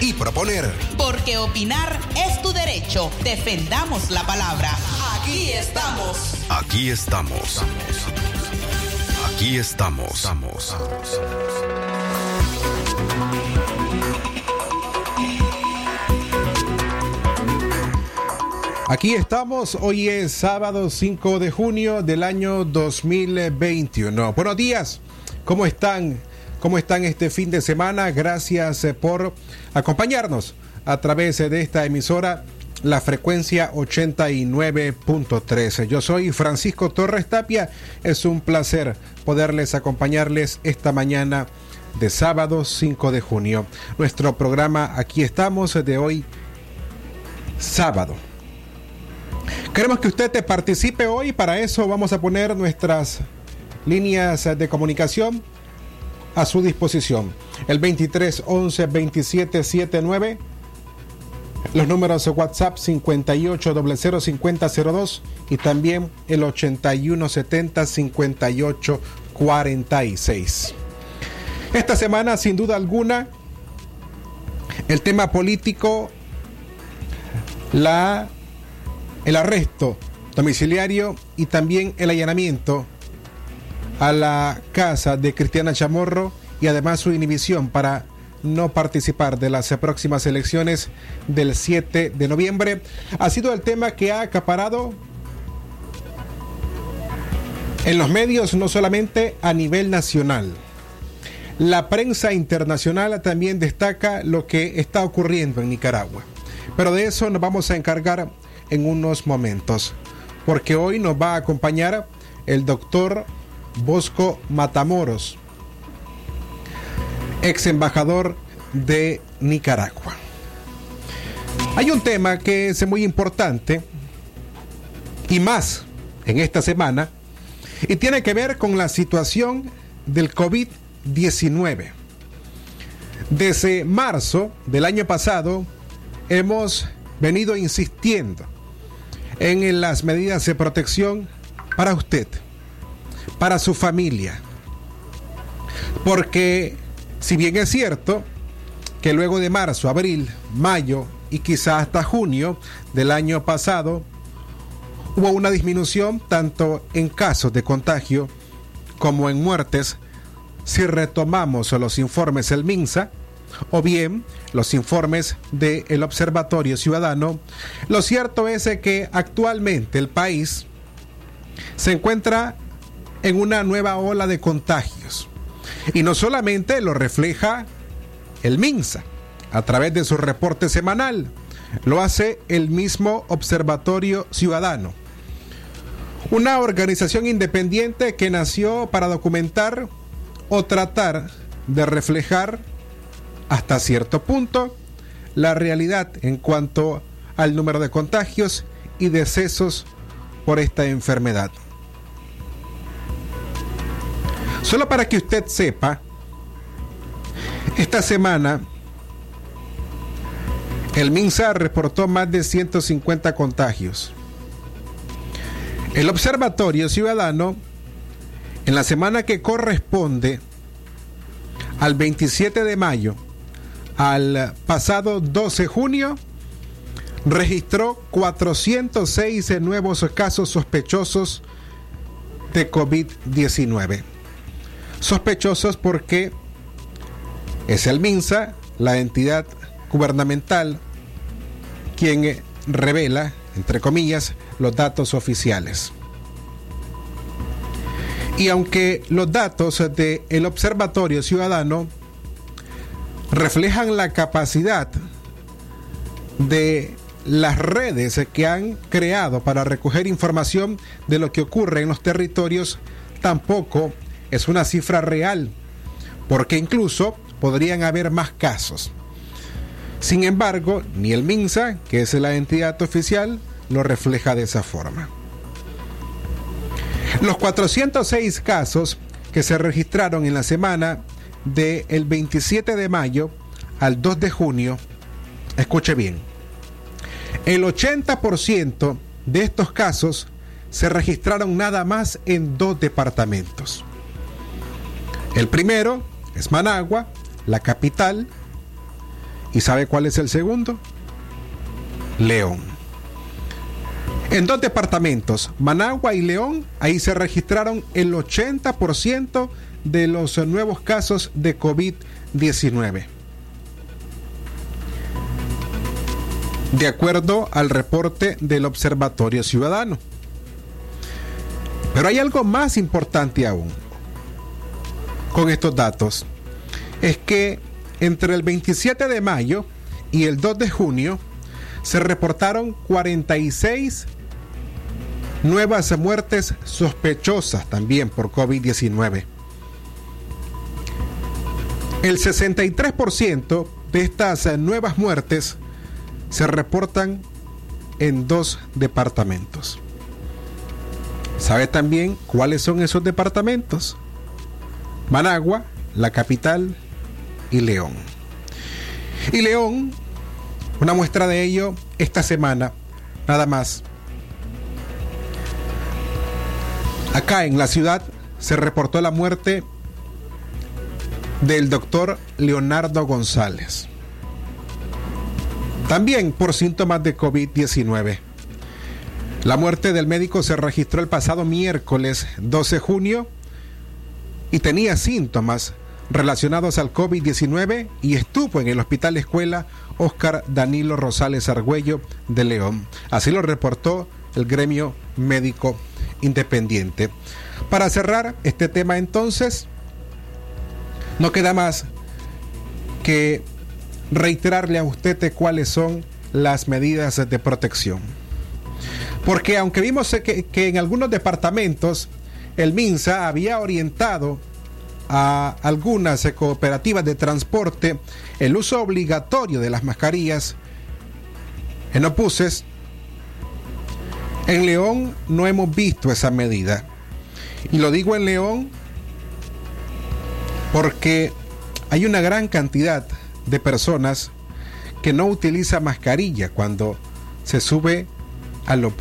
y proponer. Porque opinar es tu derecho. Defendamos la palabra. Aquí estamos. Aquí estamos. Aquí estamos. Aquí estamos, hoy es sábado 5 de junio del año 2021. Buenos días, ¿cómo están? ¿Cómo están este fin de semana? Gracias eh, por acompañarnos a través de esta emisora, la frecuencia 89.13. Yo soy Francisco Torres Tapia, es un placer poderles acompañarles esta mañana de sábado 5 de junio. Nuestro programa Aquí estamos de hoy, sábado Queremos que usted te participe hoy, para eso vamos a poner nuestras líneas de comunicación a su disposición. El 23 11 27 79, los números de WhatsApp 58 00 50 02 y también el 81 70 58 46. Esta semana, sin duda alguna, el tema político, la el arresto domiciliario y también el allanamiento a la casa de Cristiana Chamorro y además su inhibición para no participar de las próximas elecciones del 7 de noviembre ha sido el tema que ha acaparado en los medios no solamente a nivel nacional. La prensa internacional también destaca lo que está ocurriendo en Nicaragua. Pero de eso nos vamos a encargar en unos momentos, porque hoy nos va a acompañar el doctor Bosco Matamoros, ex embajador de Nicaragua. Hay un tema que es muy importante y más en esta semana y tiene que ver con la situación del COVID-19. Desde marzo del año pasado hemos venido insistiendo en las medidas de protección para usted, para su familia. Porque si bien es cierto que luego de marzo, abril, mayo y quizá hasta junio del año pasado, hubo una disminución tanto en casos de contagio como en muertes, si retomamos los informes del MINSA, o bien los informes del Observatorio Ciudadano, lo cierto es que actualmente el país se encuentra en una nueva ola de contagios. Y no solamente lo refleja el MINSA a través de su reporte semanal, lo hace el mismo Observatorio Ciudadano. Una organización independiente que nació para documentar o tratar de reflejar hasta cierto punto la realidad en cuanto al número de contagios y decesos por esta enfermedad. Solo para que usted sepa, esta semana el MINSA reportó más de 150 contagios. El Observatorio Ciudadano, en la semana que corresponde al 27 de mayo, al pasado 12 de junio registró 406 nuevos casos sospechosos de COVID-19. Sospechosos porque es el MINSA, la entidad gubernamental, quien revela, entre comillas, los datos oficiales. Y aunque los datos del Observatorio Ciudadano reflejan la capacidad de las redes que han creado para recoger información de lo que ocurre en los territorios tampoco es una cifra real, porque incluso podrían haber más casos. Sin embargo, ni el MINSA, que es la entidad oficial, lo refleja de esa forma. Los 406 casos que se registraron en la semana del 27 de mayo al 2 de junio, escuche bien, el 80% de estos casos se registraron nada más en dos departamentos. El primero es Managua, la capital, ¿y sabe cuál es el segundo? León. En dos departamentos, Managua y León, ahí se registraron el 80% de los nuevos casos de COVID-19. De acuerdo al reporte del Observatorio Ciudadano. Pero hay algo más importante aún con estos datos. Es que entre el 27 de mayo y el 2 de junio se reportaron 46 nuevas muertes sospechosas también por COVID-19. El 63% de estas nuevas muertes se reportan en dos departamentos. ¿Sabe también cuáles son esos departamentos? Managua, la capital, y León. Y León, una muestra de ello esta semana, nada más. Acá en la ciudad se reportó la muerte del doctor Leonardo González. También por síntomas de COVID-19. La muerte del médico se registró el pasado miércoles 12 de junio y tenía síntomas relacionados al COVID-19 y estuvo en el Hospital Escuela Oscar Danilo Rosales Argüello de León. Así lo reportó el gremio médico independiente. Para cerrar este tema entonces, no queda más que reiterarle a usted cuáles son las medidas de protección. Porque aunque vimos que, que en algunos departamentos el MINSA había orientado a algunas cooperativas de transporte el uso obligatorio de las mascarillas en opuses, en León no hemos visto esa medida. Y lo digo en León porque hay una gran cantidad de personas que no utilizan mascarilla cuando se sube a los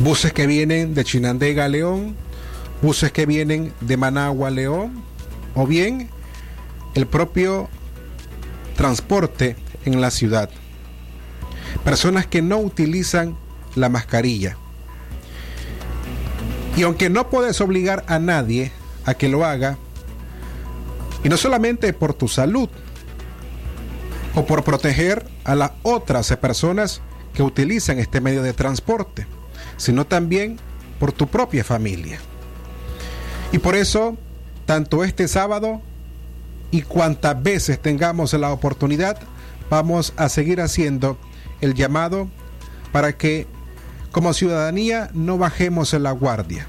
buses. Que vienen de Chinandega León, buses que vienen de Managua León, o bien el propio transporte en la ciudad. Personas que no utilizan la mascarilla. Y aunque no puedes obligar a nadie a que lo haga, y no solamente por tu salud, o por proteger a las otras personas que utilizan este medio de transporte, sino también por tu propia familia. Y por eso, tanto este sábado y cuantas veces tengamos la oportunidad, vamos a seguir haciendo el llamado para que como ciudadanía no bajemos la guardia,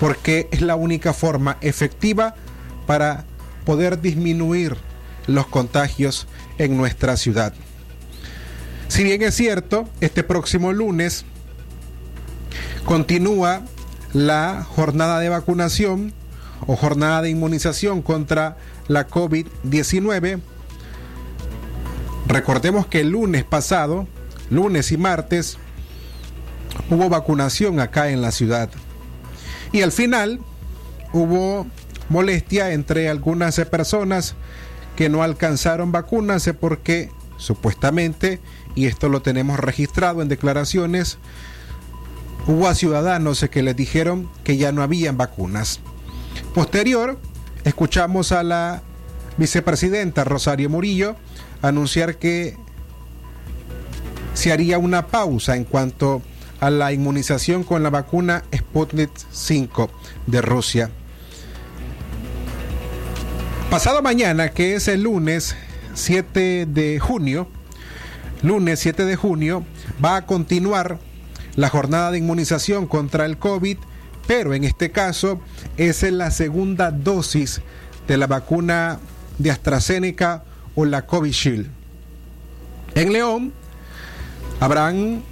porque es la única forma efectiva para poder disminuir los contagios en nuestra ciudad. Si bien es cierto, este próximo lunes continúa la jornada de vacunación o jornada de inmunización contra la COVID-19. Recordemos que el lunes pasado, lunes y martes, hubo vacunación acá en la ciudad. Y al final hubo molestia entre algunas personas que no alcanzaron vacunarse porque supuestamente, y esto lo tenemos registrado en declaraciones, hubo a ciudadanos que les dijeron que ya no habían vacunas. Posterior, escuchamos a la vicepresidenta Rosario Murillo anunciar que se haría una pausa en cuanto a la inmunización con la vacuna Sputnik 5 de Rusia. Pasado mañana, que es el lunes 7 de junio, lunes 7 de junio, va a continuar la jornada de inmunización contra el COVID, pero en este caso es la segunda dosis de la vacuna de AstraZeneca o la Covishield. En León habrán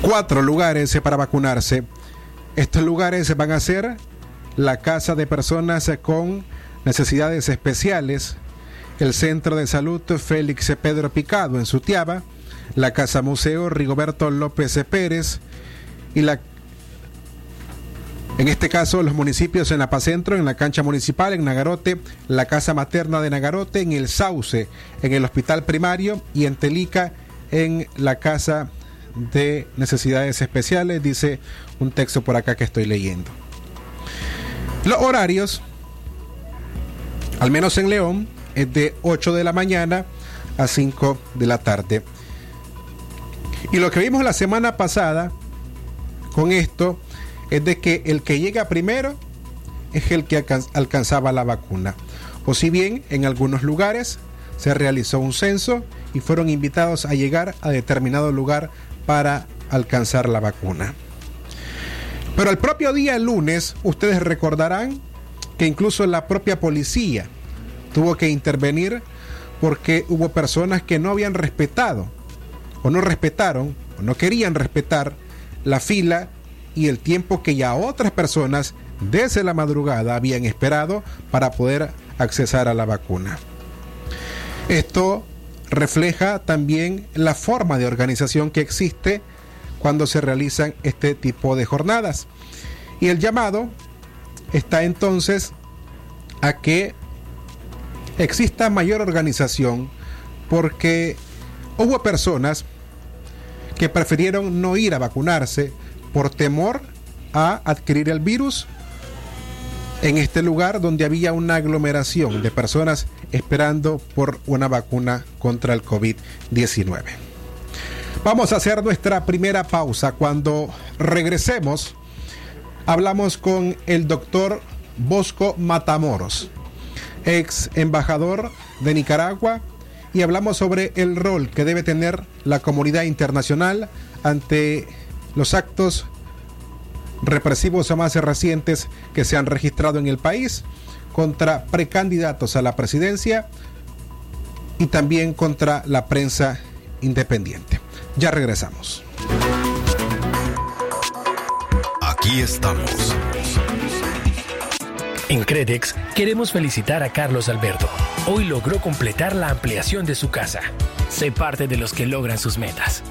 cuatro lugares para vacunarse. Estos lugares van a ser la Casa de Personas con Necesidades Especiales, el Centro de Salud Félix Pedro Picado en Sutiaba, la Casa Museo Rigoberto López Pérez y la en este caso, los municipios en Apacentro, en la cancha municipal, en Nagarote, la casa materna de Nagarote, en el Sauce, en el hospital primario y en Telica, en la casa de necesidades especiales, dice un texto por acá que estoy leyendo. Los horarios, al menos en León, es de 8 de la mañana a 5 de la tarde. Y lo que vimos la semana pasada con esto es de que el que llega primero es el que alcanzaba la vacuna. O si bien en algunos lugares se realizó un censo y fueron invitados a llegar a determinado lugar para alcanzar la vacuna. Pero el propio día lunes, ustedes recordarán que incluso la propia policía tuvo que intervenir porque hubo personas que no habían respetado o no respetaron o no querían respetar la fila y el tiempo que ya otras personas desde la madrugada habían esperado para poder accesar a la vacuna. Esto refleja también la forma de organización que existe cuando se realizan este tipo de jornadas. Y el llamado está entonces a que exista mayor organización porque hubo personas que prefirieron no ir a vacunarse por temor a adquirir el virus en este lugar donde había una aglomeración de personas esperando por una vacuna contra el COVID-19. Vamos a hacer nuestra primera pausa. Cuando regresemos, hablamos con el doctor Bosco Matamoros, ex embajador de Nicaragua, y hablamos sobre el rol que debe tener la comunidad internacional ante los actos represivos más recientes que se han registrado en el país contra precandidatos a la presidencia y también contra la prensa independiente. Ya regresamos. Aquí estamos. En Credex queremos felicitar a Carlos Alberto. Hoy logró completar la ampliación de su casa. Sé parte de los que logran sus metas.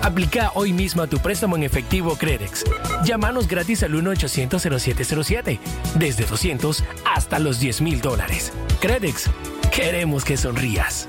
Aplica hoy mismo a tu préstamo en efectivo Credex. Llámanos gratis al 1-800-0707. Desde 200 hasta los 10 mil dólares. Credex. Queremos que sonrías.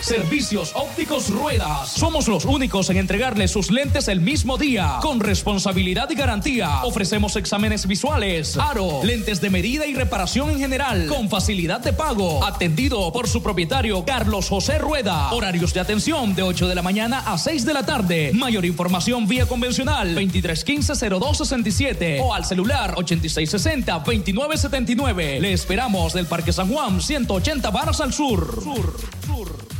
Servicios Ópticos Ruedas. Somos los únicos en entregarle sus lentes el mismo día, con responsabilidad y garantía. Ofrecemos exámenes visuales, aro, lentes de medida y reparación en general, con facilidad de pago. Atendido por su propietario Carlos José Rueda. Horarios de atención de 8 de la mañana a 6 de la tarde. Mayor información vía convencional 2315-0267 o al celular 8660-2979. Le esperamos del Parque San Juan, 180 Varas al sur. Sur, sur.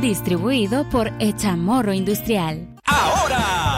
Distribuido por Echamorro Industrial. Ahora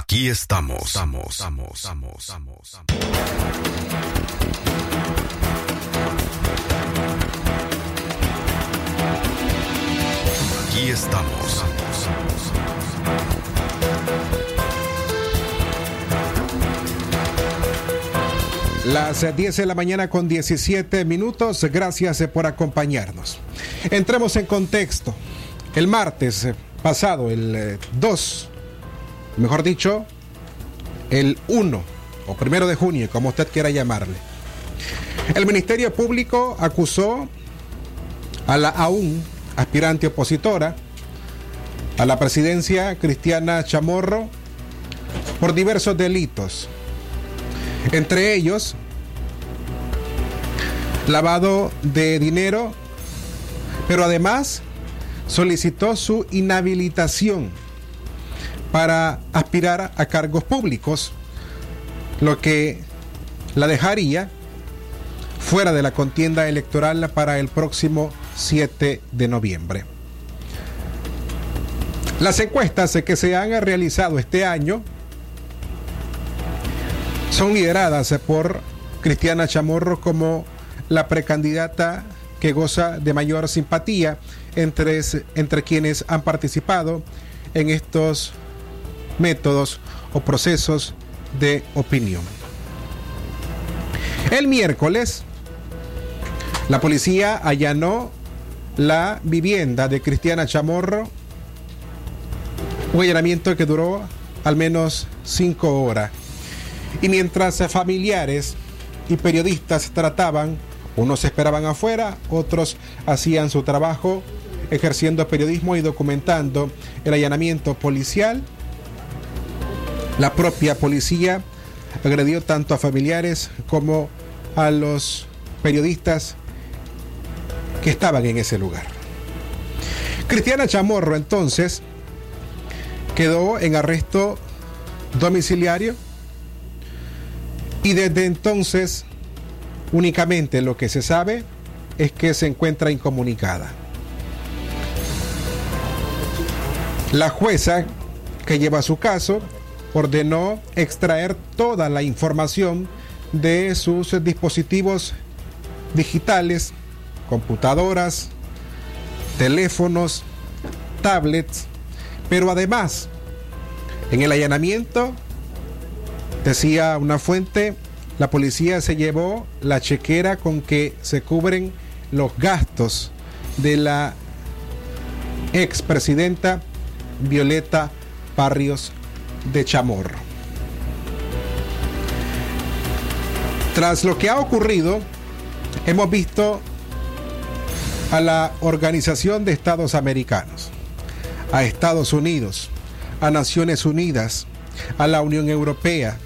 Aquí estamos. Estamos, estamos, estamos, estamos. Aquí estamos. Las 10 de la mañana con 17 minutos. Gracias por acompañarnos. Entremos en contexto. El martes pasado, el 2, mejor dicho, el 1 o primero de junio, como usted quiera llamarle. El Ministerio Público acusó a la aún aspirante opositora a la presidencia Cristiana Chamorro por diversos delitos. Entre ellos, lavado de dinero, pero además solicitó su inhabilitación para aspirar a cargos públicos, lo que la dejaría fuera de la contienda electoral para el próximo 7 de noviembre. Las encuestas que se han realizado este año son lideradas por Cristiana Chamorro como la precandidata que goza de mayor simpatía entre, entre quienes han participado en estos métodos o procesos de opinión. El miércoles, la policía allanó la vivienda de Cristiana Chamorro, un allanamiento que duró al menos cinco horas. Y mientras familiares y periodistas trataban, unos esperaban afuera, otros hacían su trabajo ejerciendo periodismo y documentando el allanamiento policial, la propia policía agredió tanto a familiares como a los periodistas que estaban en ese lugar. Cristiana Chamorro entonces quedó en arresto domiciliario y desde entonces únicamente lo que se sabe es que se encuentra incomunicada. La jueza que lleva su caso ordenó extraer toda la información de sus dispositivos digitales, computadoras, teléfonos, tablets, pero además, en el allanamiento, decía una fuente, la policía se llevó la chequera con que se cubren los gastos de la expresidenta Violeta Barrios de Chamorro. Tras lo que ha ocurrido, hemos visto a la Organización de Estados Americanos, a Estados Unidos, a Naciones Unidas, a la Unión Europea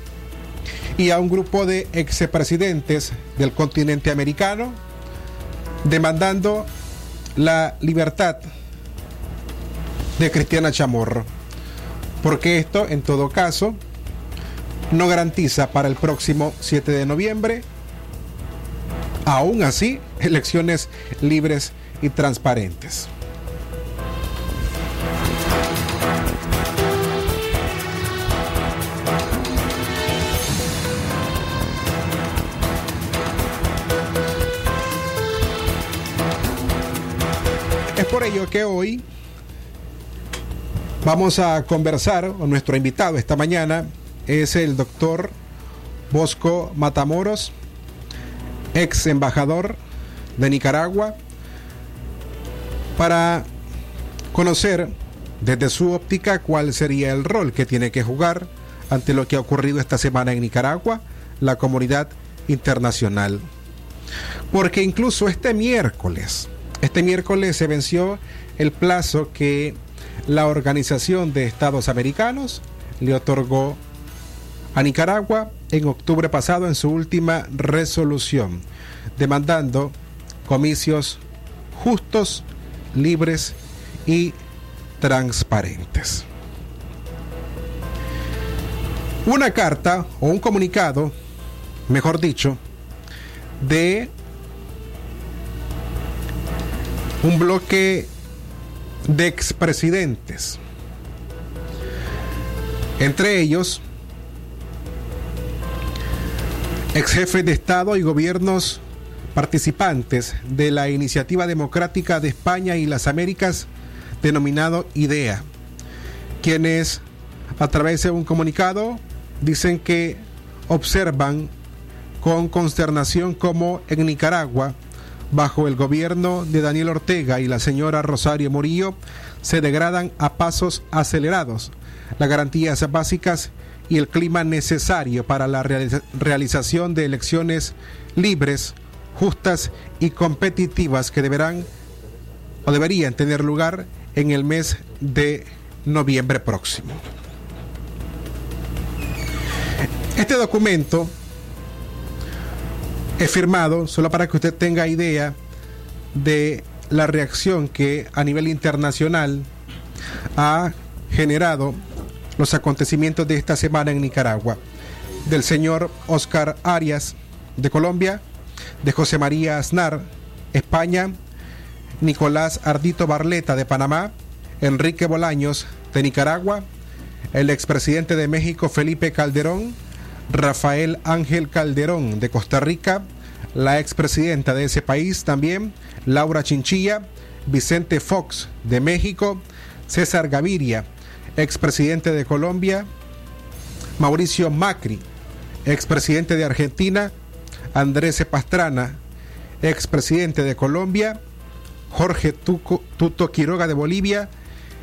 y a un grupo de expresidentes del continente americano demandando la libertad de Cristiana Chamorro porque esto en todo caso no garantiza para el próximo 7 de noviembre, aún así, elecciones libres y transparentes. Es por ello que hoy Vamos a conversar con nuestro invitado esta mañana. Es el doctor Bosco Matamoros, ex embajador de Nicaragua, para conocer desde su óptica cuál sería el rol que tiene que jugar ante lo que ha ocurrido esta semana en Nicaragua, la comunidad internacional. Porque incluso este miércoles, este miércoles se venció el plazo que la Organización de Estados Americanos le otorgó a Nicaragua en octubre pasado en su última resolución, demandando comicios justos, libres y transparentes. Una carta o un comunicado, mejor dicho, de un bloque de expresidentes. Entre ellos, ex jefes de Estado y gobiernos participantes de la Iniciativa Democrática de España y las Américas, denominado IDEA, quienes a través de un comunicado dicen que observan con consternación como en Nicaragua, bajo el gobierno de Daniel Ortega y la señora Rosario Murillo, se degradan a pasos acelerados las garantías básicas y el clima necesario para la realización de elecciones libres, justas y competitivas que deberán o deberían tener lugar en el mes de noviembre próximo. Este documento es firmado solo para que usted tenga idea de la reacción que a nivel internacional ha generado los acontecimientos de esta semana en Nicaragua. Del señor Oscar Arias de Colombia, de José María Aznar, España, Nicolás Ardito Barleta de Panamá, Enrique Bolaños de Nicaragua, el expresidente de México Felipe Calderón, Rafael Ángel Calderón de Costa Rica, la expresidenta de ese país también, Laura Chinchilla, Vicente Fox de México, César Gaviria expresidente de Colombia, Mauricio Macri, expresidente de Argentina, Andrés Pastrana, expresidente de Colombia, Jorge Tuto Quiroga de Bolivia,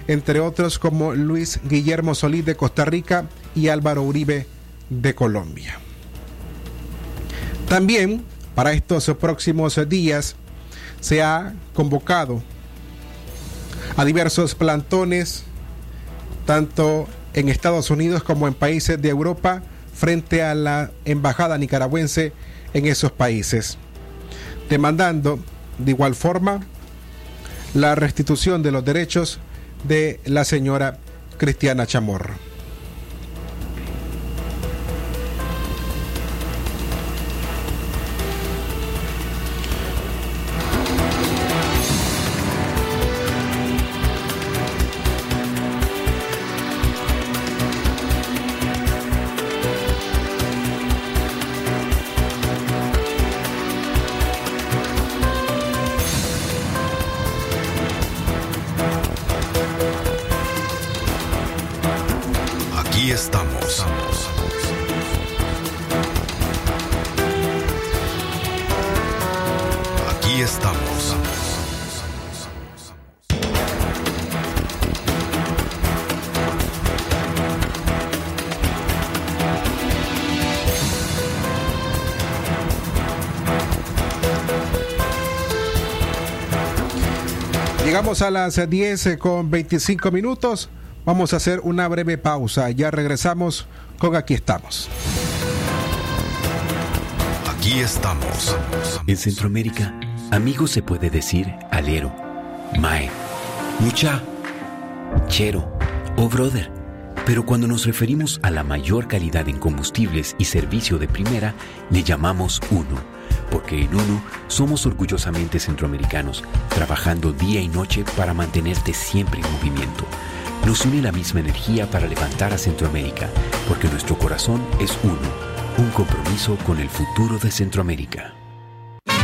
entre otros como Luis Guillermo Solís de Costa Rica y Álvaro Uribe de Colombia. También para estos próximos días se ha convocado a diversos plantones tanto en Estados Unidos como en países de Europa frente a la embajada nicaragüense en esos países, demandando de igual forma la restitución de los derechos de la señora Cristiana Chamorro. Las 10 con 25 minutos. Vamos a hacer una breve pausa. Ya regresamos con Aquí estamos. Aquí estamos. En Centroamérica, amigo se puede decir alero, mae, mucha, chero o brother. Pero cuando nos referimos a la mayor calidad en combustibles y servicio de primera, le llamamos uno porque en UNO somos orgullosamente centroamericanos, trabajando día y noche para mantenerte siempre en movimiento. Nos une la misma energía para levantar a Centroamérica, porque nuestro corazón es uno, un compromiso con el futuro de Centroamérica.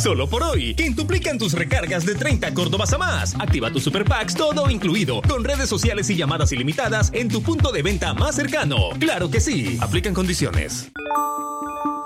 Solo por hoy, quintuplican tus recargas de 30 Córdobas a más. Activa tus super packs todo incluido, con redes sociales y llamadas ilimitadas en tu punto de venta más cercano. Claro que sí. Aplican condiciones.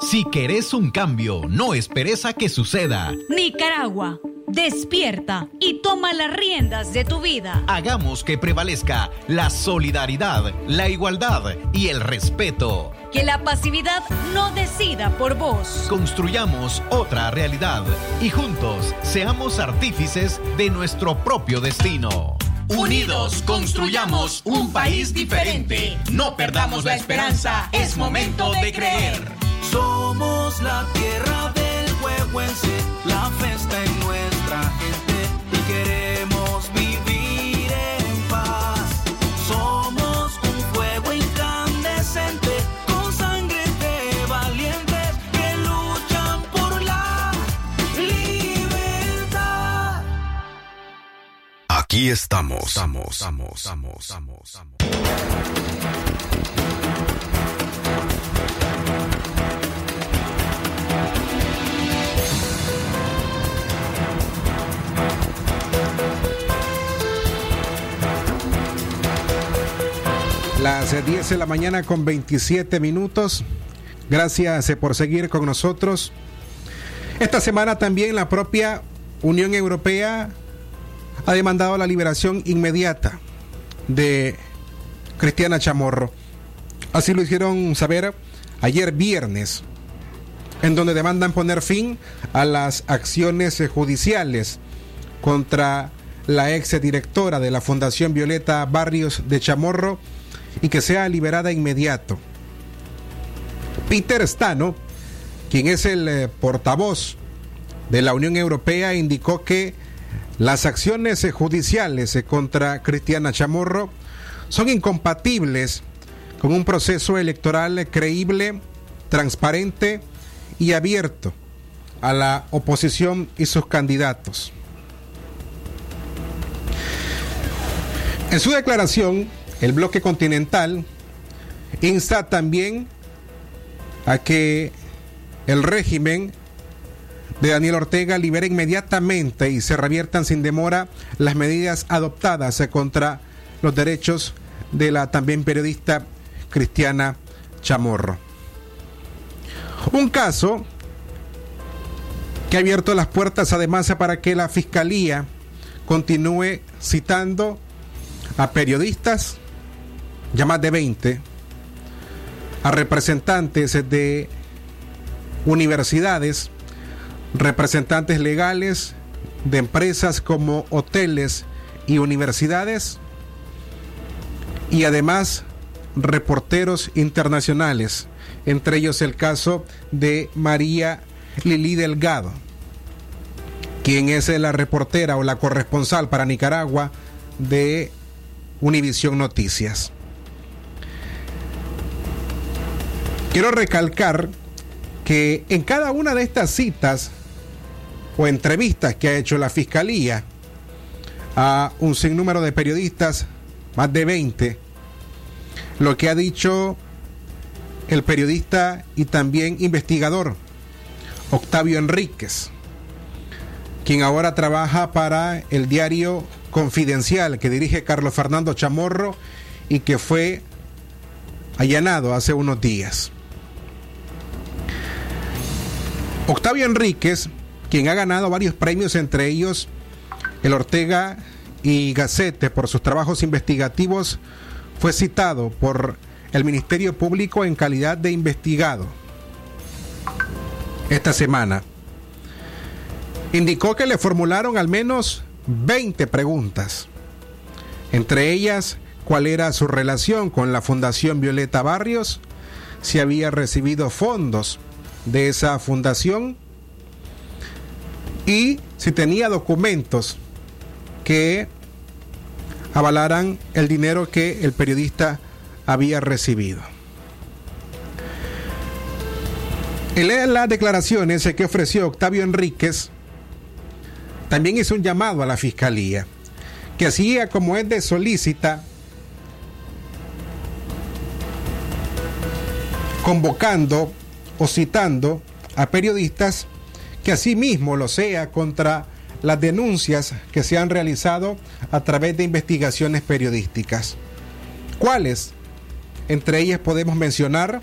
Si querés un cambio, no esperes a que suceda. Nicaragua, despierta y toma las riendas de tu vida. Hagamos que prevalezca la solidaridad, la igualdad y el respeto. Que la pasividad no decida por vos. Construyamos otra realidad y juntos seamos artífices de nuestro propio destino. Unidos construyamos un país diferente. No perdamos la esperanza, es momento de creer. Somos la tierra del huehuense, la festa en nuestra gente y queremos vivir en paz. Somos un fuego incandescente con sangre de valientes que luchan por la libertad. Aquí estamos. Estamos, estamos, estamos, estamos, Las 10 de la mañana con 27 minutos. Gracias eh, por seguir con nosotros. Esta semana también la propia Unión Europea ha demandado la liberación inmediata de Cristiana Chamorro. Así lo hicieron saber ayer viernes, en donde demandan poner fin a las acciones eh, judiciales contra la ex directora de la Fundación Violeta Barrios de Chamorro y que sea liberada inmediato. Peter Stano, quien es el eh, portavoz de la Unión Europea, indicó que las acciones eh, judiciales eh, contra Cristiana Chamorro son incompatibles con un proceso electoral creíble, transparente y abierto a la oposición y sus candidatos. En su declaración, el bloque continental insta también a que el régimen de Daniel Ortega libere inmediatamente y se reviertan sin demora las medidas adoptadas contra los derechos de la también periodista Cristiana Chamorro. Un caso que ha abierto las puertas además para que la Fiscalía continúe citando a periodistas, ya más de 20, a representantes de universidades, representantes legales de empresas como hoteles y universidades, y además reporteros internacionales, entre ellos el caso de María Lili Delgado, quien es la reportera o la corresponsal para Nicaragua de Univisión Noticias. Quiero recalcar que en cada una de estas citas o entrevistas que ha hecho la Fiscalía a un sinnúmero de periodistas, más de 20, lo que ha dicho el periodista y también investigador Octavio Enríquez, quien ahora trabaja para el diario Confidencial que dirige Carlos Fernando Chamorro y que fue allanado hace unos días. Octavio Enríquez, quien ha ganado varios premios, entre ellos el Ortega y Gacete por sus trabajos investigativos, fue citado por el Ministerio Público en calidad de investigado esta semana. Indicó que le formularon al menos 20 preguntas, entre ellas cuál era su relación con la Fundación Violeta Barrios, si había recibido fondos de esa fundación y si tenía documentos que avalaran el dinero que el periodista había recibido. En las declaraciones que ofreció Octavio Enríquez, también hizo un llamado a la fiscalía, que así como es de solícita, convocando o citando a periodistas, que asimismo lo sea contra las denuncias que se han realizado a través de investigaciones periodísticas. ¿Cuáles? Entre ellas podemos mencionar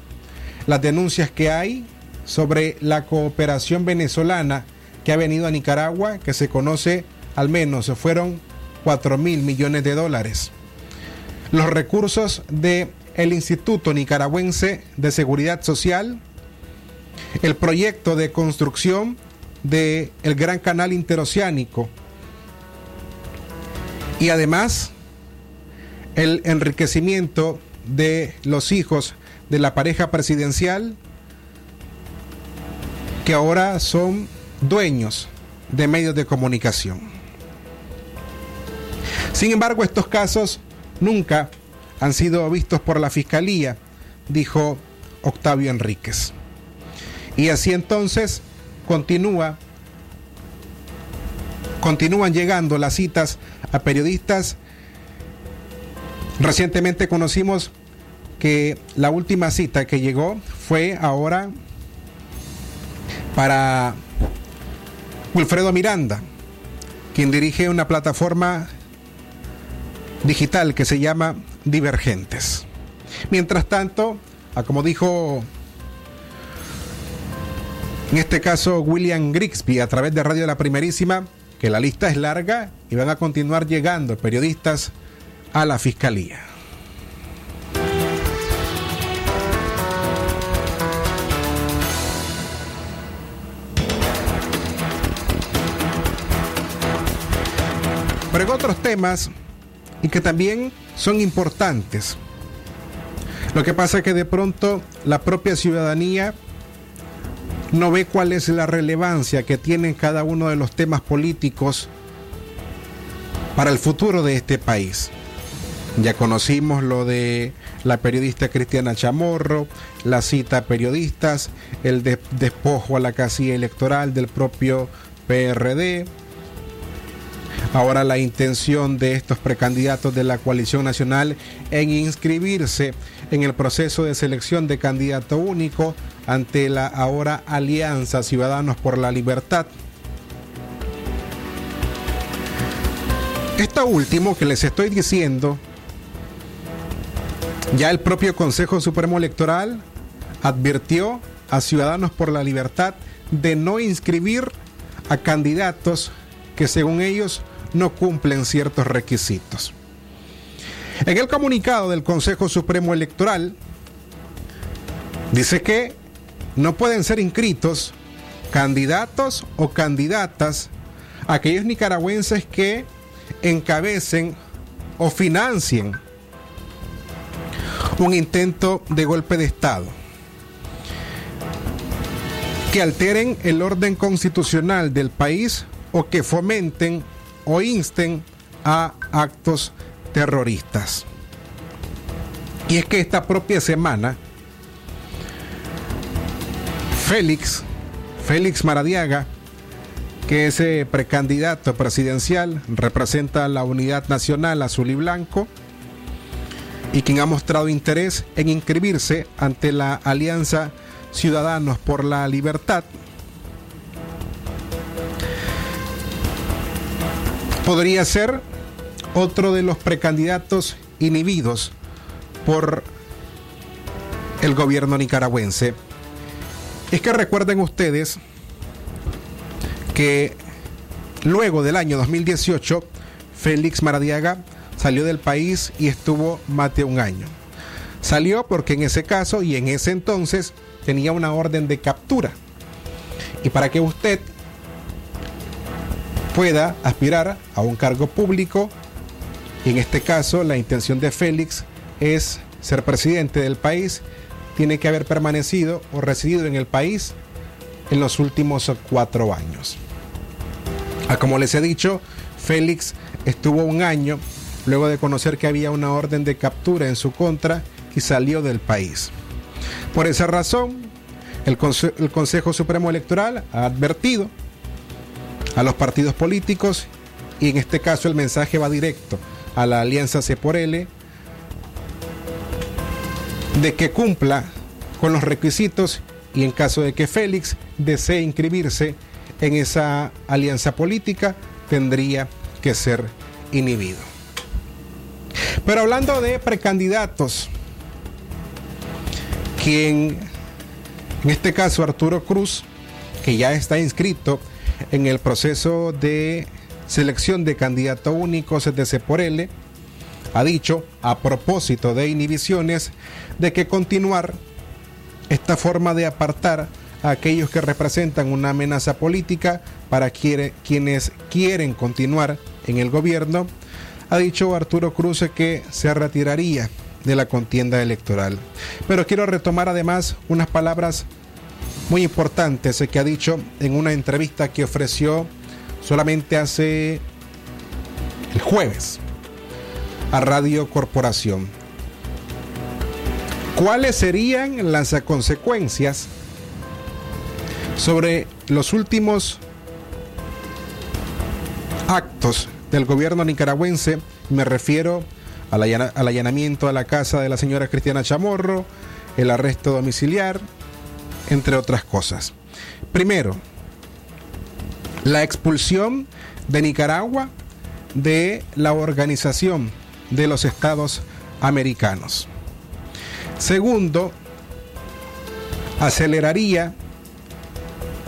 las denuncias que hay sobre la cooperación venezolana que ha venido a Nicaragua, que se conoce al menos fueron 4 mil millones de dólares. Los recursos del el Instituto Nicaragüense de Seguridad Social, el proyecto de construcción del el Gran Canal Interoceánico y además el enriquecimiento de los hijos de la pareja presidencial que ahora son dueños de medios de comunicación. Sin embargo, estos casos nunca han sido vistos por la Fiscalía, dijo Octavio Enríquez. Y así entonces continúa, continúan llegando las citas a periodistas. Recientemente conocimos que la última cita que llegó fue ahora para Wilfredo Miranda, quien dirige una plataforma digital que se llama Divergentes. Mientras tanto, como dijo en este caso William Grigsby a través de Radio La Primerísima, que la lista es larga y van a continuar llegando periodistas a la fiscalía. Pero en otros temas, y que también son importantes, lo que pasa es que de pronto la propia ciudadanía no ve cuál es la relevancia que tienen cada uno de los temas políticos para el futuro de este país. Ya conocimos lo de la periodista Cristiana Chamorro, la cita a periodistas, el despojo a la casilla electoral del propio PRD, ahora la intención de estos precandidatos de la coalición nacional en inscribirse en el proceso de selección de candidato único ante la ahora Alianza Ciudadanos por la Libertad. Esto último que les estoy diciendo, ya el propio Consejo Supremo Electoral advirtió a Ciudadanos por la Libertad de no inscribir a candidatos que según ellos no cumplen ciertos requisitos. En el comunicado del Consejo Supremo Electoral dice que no pueden ser inscritos candidatos o candidatas aquellos nicaragüenses que encabecen o financien un intento de golpe de Estado, que alteren el orden constitucional del país o que fomenten o insten a actos terroristas. Y es que esta propia semana, Félix, Félix Maradiaga, que es eh, precandidato presidencial, representa la unidad nacional azul y blanco, y quien ha mostrado interés en inscribirse ante la Alianza Ciudadanos por la Libertad, podría ser otro de los precandidatos inhibidos por el gobierno nicaragüense. Es que recuerden ustedes que luego del año 2018, Félix Maradiaga salió del país y estuvo más de un año. Salió porque en ese caso y en ese entonces tenía una orden de captura. Y para que usted pueda aspirar a un cargo público. En este caso, la intención de Félix es ser presidente del país. Tiene que haber permanecido o residido en el país en los últimos cuatro años. Ah, como les he dicho, Félix estuvo un año luego de conocer que había una orden de captura en su contra y salió del país. Por esa razón, el, el Consejo Supremo Electoral ha advertido a los partidos políticos y en este caso el mensaje va directo a la alianza C por L de que cumpla con los requisitos y en caso de que Félix desee inscribirse en esa alianza política tendría que ser inhibido. Pero hablando de precandidatos, quien En este caso, Arturo Cruz, que ya está inscrito en el proceso de selección de candidato único CTC por L, ha dicho, a propósito de inhibiciones, de que continuar esta forma de apartar a aquellos que representan una amenaza política para quienes quieren continuar en el gobierno, ha dicho Arturo Cruz que se retiraría de la contienda electoral. Pero quiero retomar además unas palabras muy importantes que ha dicho en una entrevista que ofreció solamente hace el jueves a Radio Corporación. ¿Cuáles serían las consecuencias sobre los últimos actos del gobierno nicaragüense? Me refiero al, allanamiento a la casa de la señora Cristiana Chamorro, el arresto domiciliar, entre otras cosas. Primero, la expulsión de Nicaragua de la Organización de los Estados Americanos. Segundo, aceleraría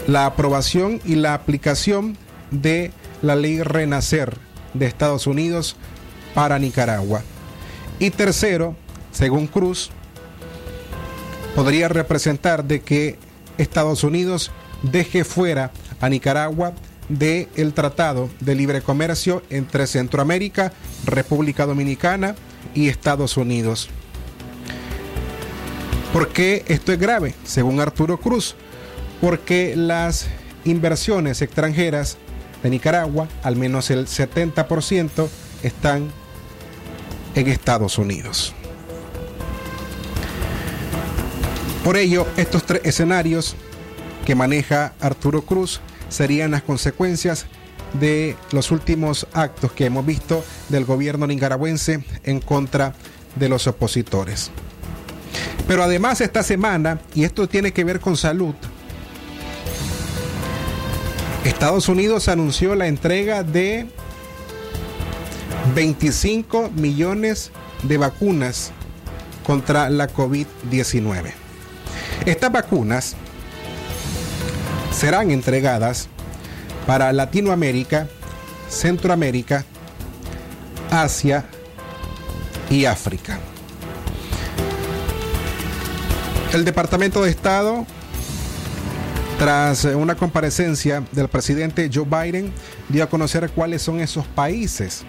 la aprobación y la aplicación de la ley Renacer de Estados Unidos para Nicaragua. Y tercero, según Cruz, podría representar de que Estados Unidos deje fuera a Nicaragua del el Tratado de Libre Comercio entre Centroamérica, República Dominicana y Estados Unidos. ¿Por qué esto es grave? Según Arturo Cruz, porque las inversiones extranjeras de Nicaragua, al menos el 70%, están en Estados Unidos. Por ello, estos tres escenarios que maneja Arturo Cruz serían las consecuencias de los últimos actos que hemos visto del gobierno nicaragüense en contra de los opositores. Pero además esta semana, y esto tiene que ver con salud, Estados Unidos anunció la entrega de 25 millones de vacunas contra la COVID-19. Estas vacunas serán entregadas para Latinoamérica, Centroamérica, Asia y África. El Departamento de Estado, tras una comparecencia del presidente Joe Biden, dio a conocer cuáles son esos países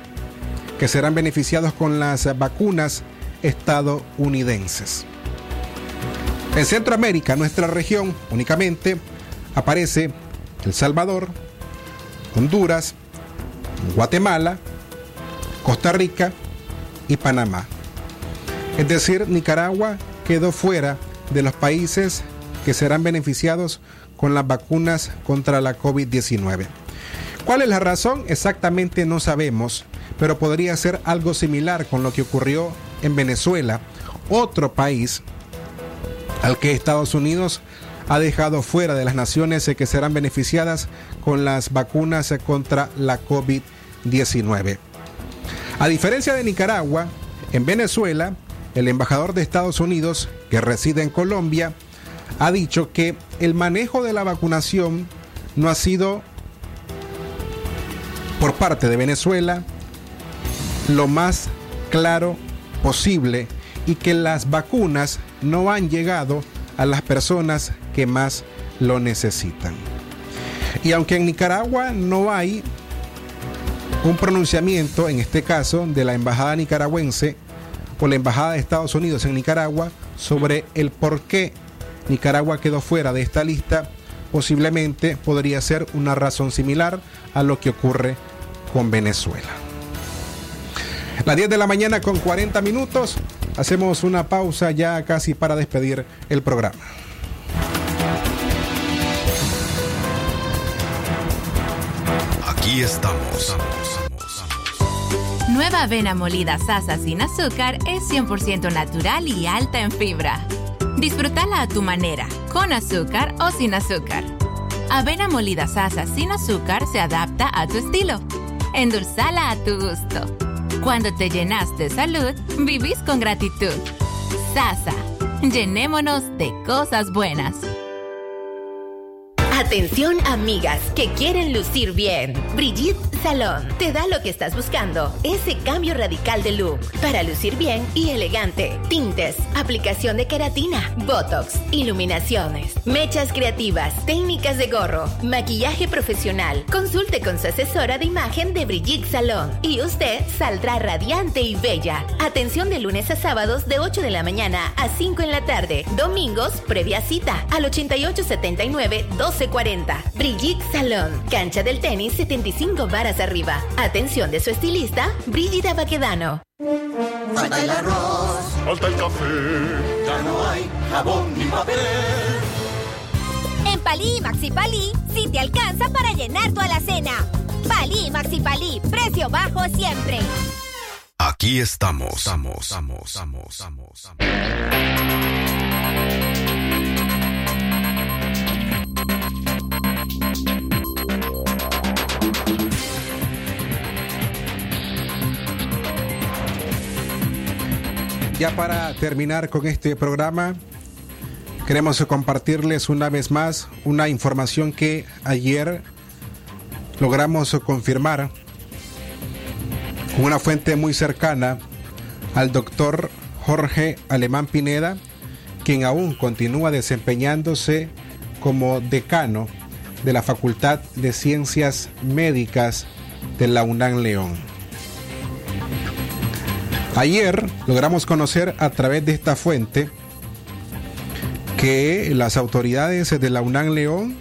que serán beneficiados con las vacunas estadounidenses. En Centroamérica, nuestra región, únicamente aparece El Salvador, Honduras, Guatemala, Costa Rica y Panamá. Es decir, Nicaragua quedó fuera de los países que serán beneficiados con las vacunas contra la COVID-19. ¿Cuál es la razón? Exactamente no sabemos, pero podría ser algo similar con lo que ocurrió en Venezuela, otro país al que Estados Unidos ha dejado fuera de las naciones que serán beneficiadas con las vacunas contra la COVID-19. A diferencia de Nicaragua, en Venezuela, el embajador de Estados Unidos, que reside en Colombia, ha dicho que el manejo de la vacunación no ha sido por parte de Venezuela lo más claro posible y que las vacunas no han llegado a las personas que más lo necesitan. Y aunque en Nicaragua no hay un pronunciamiento, en este caso, de la embajada nicaragüense o la embajada de Estados Unidos en Nicaragua sobre el por qué Nicaragua quedó fuera de esta lista, posiblemente podría ser una razón similar a lo que ocurre con Venezuela. Las 10 de la mañana con 40 minutos. Hacemos una pausa ya casi para despedir el programa. Aquí estamos. Nueva avena molida Sasa sin azúcar es 100% natural y alta en fibra. Disfrútala a tu manera, con azúcar o sin azúcar. Avena molida Sasa sin azúcar se adapta a tu estilo. Endulzala a tu gusto. Cuando te llenas de salud, vivís con gratitud. Sasa, llenémonos de cosas buenas. Atención amigas que quieren lucir bien. Brigitte Salón te da lo que estás buscando, ese cambio radical de look para lucir bien y elegante. Tintes, aplicación de queratina, botox, iluminaciones, mechas creativas, técnicas de gorro, maquillaje profesional. Consulte con su asesora de imagen de Brigitte Salón y usted saldrá radiante y bella. Atención de lunes a sábados de 8 de la mañana a 5 en la tarde. Domingos, previa cita al 8879 1240. Brigitte Salón, cancha del tenis 75 varas arriba. Atención de su estilista, Brígida Baquedano. Falta el arroz, falta el café, ya no hay jabón ni papel. En Palí y Maxi Palí, sí te alcanza para llenar tu alacena. Palí y Maxi Palí, precio bajo siempre. Aquí estamos. Estamos, estamos, estamos, estamos. Ya para terminar con este programa, queremos compartirles una vez más una información que ayer logramos confirmar con una fuente muy cercana al doctor Jorge Alemán Pineda, quien aún continúa desempeñándose como decano de la Facultad de Ciencias Médicas de la UNAM León. Ayer logramos conocer a través de esta fuente que las autoridades de la UNAM León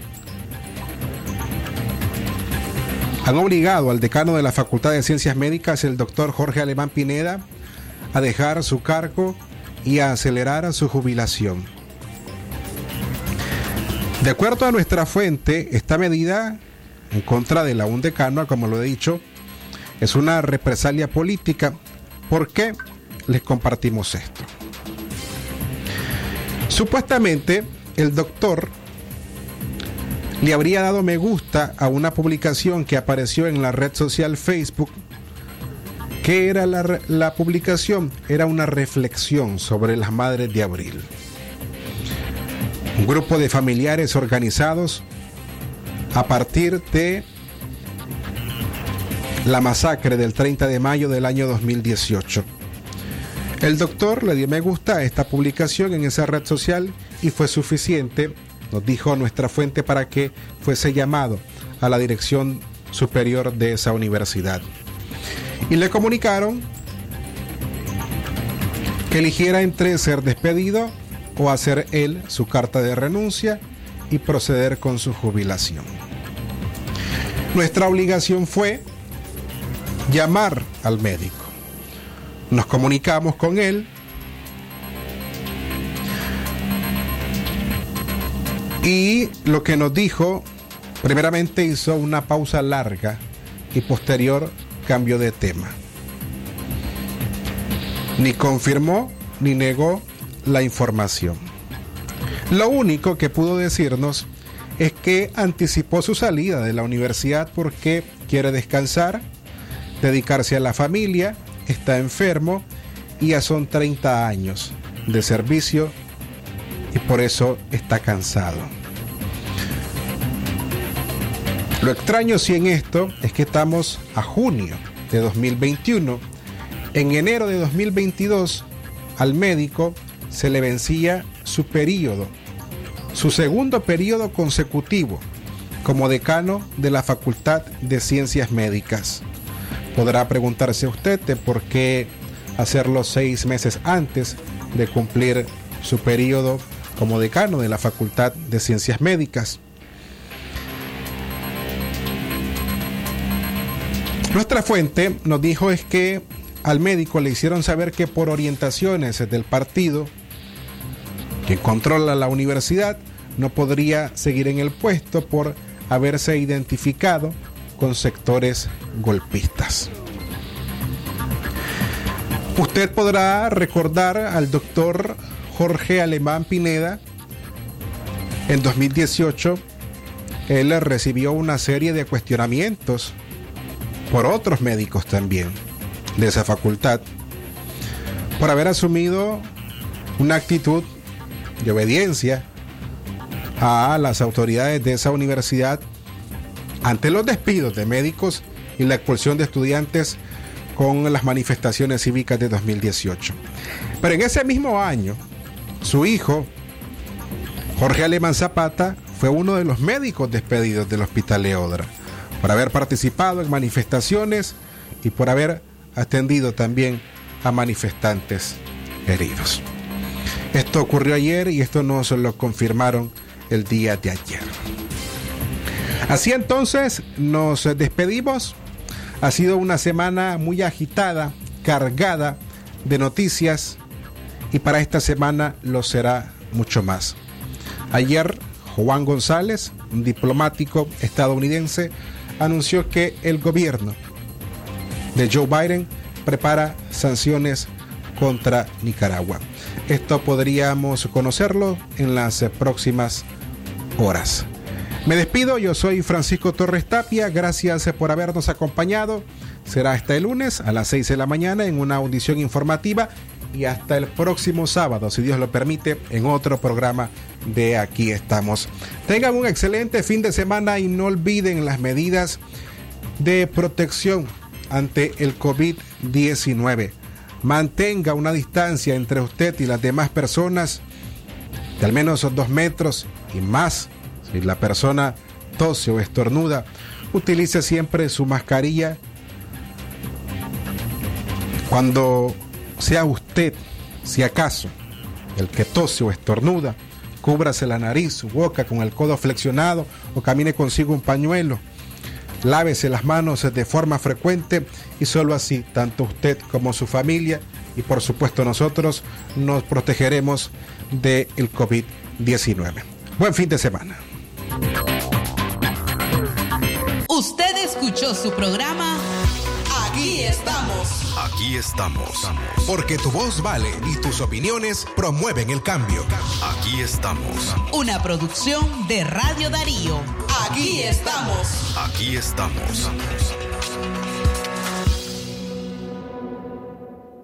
han obligado al decano de la Facultad de Ciencias Médicas, el doctor Jorge Alemán Pineda, a dejar su cargo y a acelerar su jubilación. De acuerdo a nuestra fuente, esta medida en contra de la un decano, como lo he dicho, es una represalia política. ¿Por qué les compartimos esto? Supuestamente, el doctor le habría dado me gusta a una publicación que apareció en la red social Facebook. ¿Qué era la, publicación? Era una reflexión sobre las madres de abril. Un grupo de familiares organizados a partir de la masacre del 30 de mayo del año 2018. El doctor le dio me gusta a esta publicación en esa red social y fue suficiente nos dijo nuestra fuente para que fuese llamado a la dirección superior de esa universidad. Y le comunicaron que eligiera entre ser despedido o hacer él su carta de renuncia y proceder con su jubilación. Nuestra obligación fue llamar al médico. Nos comunicamos con él Y lo que nos dijo, primeramente hizo una pausa larga y posterior cambio de tema. Ni confirmó ni negó la información. Lo único que pudo decirnos es que anticipó su salida de la universidad porque quiere descansar, dedicarse a la familia, está enfermo y ya son 30 años de servicio y por eso está cansado. Lo extraño si en esto es que estamos a junio de 2021. En enero de 2022 al médico se le vencía su periodo, su segundo periodo consecutivo como decano de la Facultad de Ciencias Médicas. Podrá preguntarse usted de por qué hacerlo seis meses antes de cumplir su periodo como decano de la Facultad de Ciencias Médicas. Nuestra fuente nos dijo es que al médico le hicieron saber que por orientaciones del partido que controla la universidad no podría seguir en el puesto por haberse identificado con sectores golpistas. Usted podrá recordar al doctor Jorge Alemán Pineda, en 2018, él recibió una serie de cuestionamientos por otros médicos también de esa facultad por haber asumido una actitud de obediencia a las autoridades de esa universidad ante los despidos de médicos y la expulsión de estudiantes con las manifestaciones cívicas de 2018. Pero en ese mismo año, su hijo, Jorge Alemán Zapata, fue uno de los médicos despedidos del Hospital Leodra por haber participado en manifestaciones y por haber atendido también a manifestantes heridos. Esto ocurrió ayer y esto nos lo confirmaron el día de ayer. Así entonces nos despedimos. Ha sido una semana muy agitada, cargada de noticias y para esta semana lo será mucho más. Ayer Juan González, un diplomático estadounidense, anunció que el gobierno de Joe Biden prepara sanciones contra Nicaragua. Esto podríamos conocerlo en las próximas horas. Me despido, yo soy Francisco Torres Tapia, gracias por habernos acompañado. Será hasta el lunes a las 6 de la mañana en una audición informativa y hasta el próximo sábado, si Dios lo permite, en otro programa de Aquí estamos. Tengan un excelente fin de semana y no olviden las medidas de protección ante el COVID-19. Mantenga una distancia entre usted y las demás personas de al menos dos metros y más. Si la persona tose o estornuda, utilice siempre su mascarilla. Cuando sea usted, si acaso, el que tose o estornuda, cúbrase la nariz, su boca con el codo flexionado o camine consigo un pañuelo. Lávese las manos de forma frecuente y solo así, tanto usted como su familia y por supuesto nosotros nos protegeremos del COVID-19. Buen fin de semana. Usted escuchó su programa Aquí estamos. Aquí estamos. Porque tu voz vale y tus opiniones promueven el cambio. Aquí estamos. Una producción de Radio Darío. Aquí estamos. Aquí estamos.